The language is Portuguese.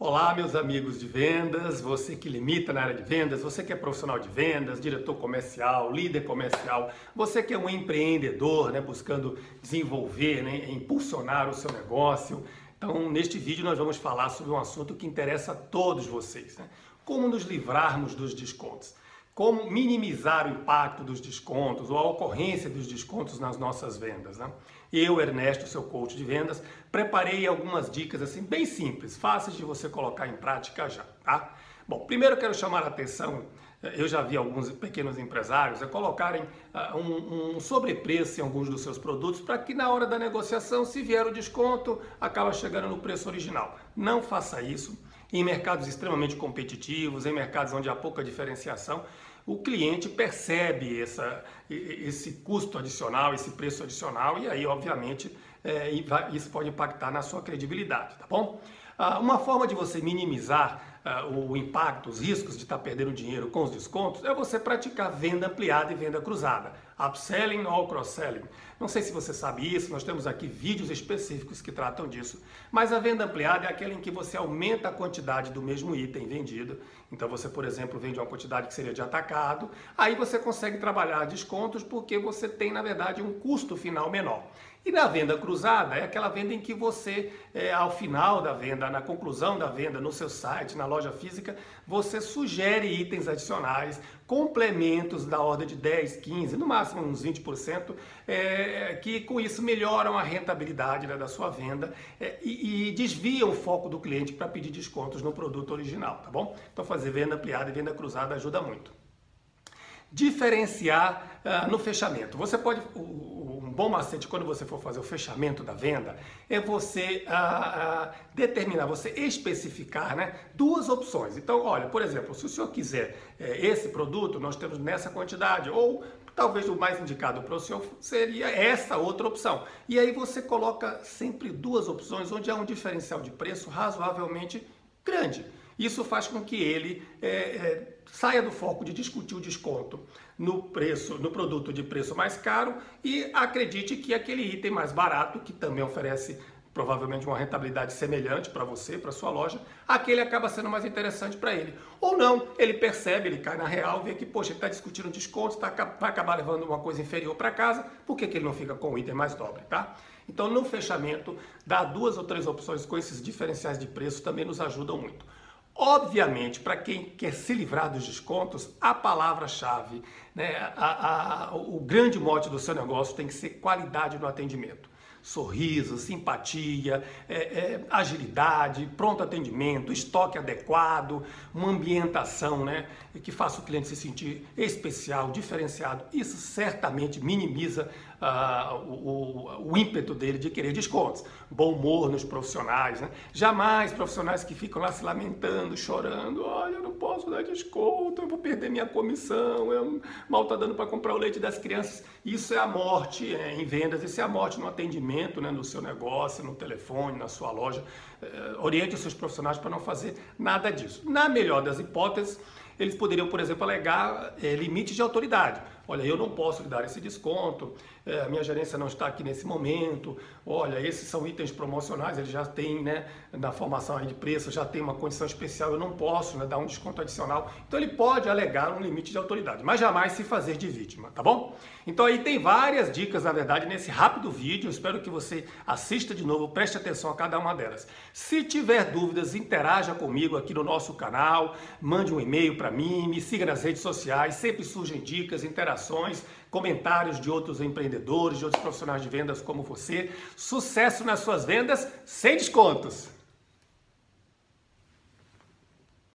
Olá, meus amigos de vendas, você que limita na área de vendas, você que é profissional de vendas, diretor comercial, líder comercial, você que é um empreendedor, né, buscando desenvolver, né, impulsionar o seu negócio. Então, neste vídeo nós vamos falar sobre um assunto que interessa a todos vocês, né? como nos livrarmos dos descontos como minimizar o impacto dos descontos ou a ocorrência dos descontos nas nossas vendas. Né? Eu, Ernesto, seu coach de vendas, preparei algumas dicas assim bem simples, fáceis de você colocar em prática já. Tá? Bom, primeiro quero chamar a atenção, eu já vi alguns pequenos empresários colocarem uh, um, um sobrepreço em alguns dos seus produtos para que na hora da negociação, se vier o desconto, acaba chegando no preço original. Não faça isso em mercados extremamente competitivos, em mercados onde há pouca diferenciação o cliente percebe essa, esse custo adicional, esse preço adicional, e aí, obviamente, é, isso pode impactar na sua credibilidade, tá bom? Ah, uma forma de você minimizar o impacto, os riscos de estar perdendo dinheiro com os descontos é você praticar venda ampliada e venda cruzada, upselling ou cross-selling. Não sei se você sabe isso, nós temos aqui vídeos específicos que tratam disso, mas a venda ampliada é aquela em que você aumenta a quantidade do mesmo item vendido. Então você, por exemplo, vende uma quantidade que seria de atacado, aí você consegue trabalhar descontos porque você tem, na verdade, um custo final menor. E na venda cruzada é aquela venda em que você, é, ao final da venda, na conclusão da venda, no seu site, na loja física, você sugere itens adicionais, complementos da ordem de 10, 15, no máximo uns 20%, é, que com isso melhoram a rentabilidade né, da sua venda é, e, e desviam o foco do cliente para pedir descontos no produto original, tá bom? Então fazer venda ampliada e venda cruzada ajuda muito. Diferenciar uh, no fechamento. Você pode. Bom macete quando você for fazer o fechamento da venda é você ah, ah, determinar, você especificar né, duas opções. Então, olha, por exemplo, se o senhor quiser eh, esse produto, nós temos nessa quantidade, ou talvez o mais indicado para o senhor seria essa outra opção. E aí você coloca sempre duas opções onde há um diferencial de preço razoavelmente grande. Isso faz com que ele é, é, saia do foco de discutir o desconto no preço, no produto de preço mais caro e acredite que aquele item mais barato, que também oferece provavelmente uma rentabilidade semelhante para você, para sua loja, aquele acaba sendo mais interessante para ele. Ou não, ele percebe, ele cai na real, vê que, poxa, ele está discutindo desconto, tá, vai acabar levando uma coisa inferior para casa, por que, que ele não fica com o item mais dobre, tá? Então, no fechamento, dar duas ou três opções com esses diferenciais de preço também nos ajudam muito. Obviamente, para quem quer se livrar dos descontos, a palavra-chave, né, a, a, o grande mote do seu negócio tem que ser qualidade no atendimento sorriso, simpatia, é, é, agilidade, pronto atendimento, estoque adequado, uma ambientação né, que faça o cliente se sentir especial, diferenciado. Isso certamente minimiza o, o, ímpeto dele de querer descontos. Bom humor nos profissionais, né? jamais profissionais que ficam lá se lamentando, chorando. Olha, eu não posso dar desconto, eu vou perder minha comissão, eu mal está dando para comprar o leite das crianças. Isso é a morte é, em vendas, isso é a morte no atendimento, né, no seu negócio, no telefone, na sua loja. Uh, oriente os seus profissionais para não fazer nada disso. Na melhor das hipóteses, eles poderiam, por exemplo, alegar é, de autoridade. Olha, eu não posso lhe dar esse desconto, é, a minha gerência não está aqui nesse momento. Olha, esses são itens promocionais, eles já têm, né, na formação de preço, já tem uma condição especial, eu não posso né, dar um desconto adicional. Então ele pode alegar um limite de autoridade, mas jamais se fazer de vítima, tá bom? Então aí tem várias dicas, na verdade, nesse rápido vídeo. Espero que você assista de novo, preste atenção a cada uma delas. Se tiver dúvidas, interaja comigo aqui no nosso canal, mande um e-mail para mim, me siga nas redes sociais, sempre surgem dicas, interações comentários de outros empreendedores, de outros profissionais de vendas como você. Sucesso nas suas vendas sem descontos!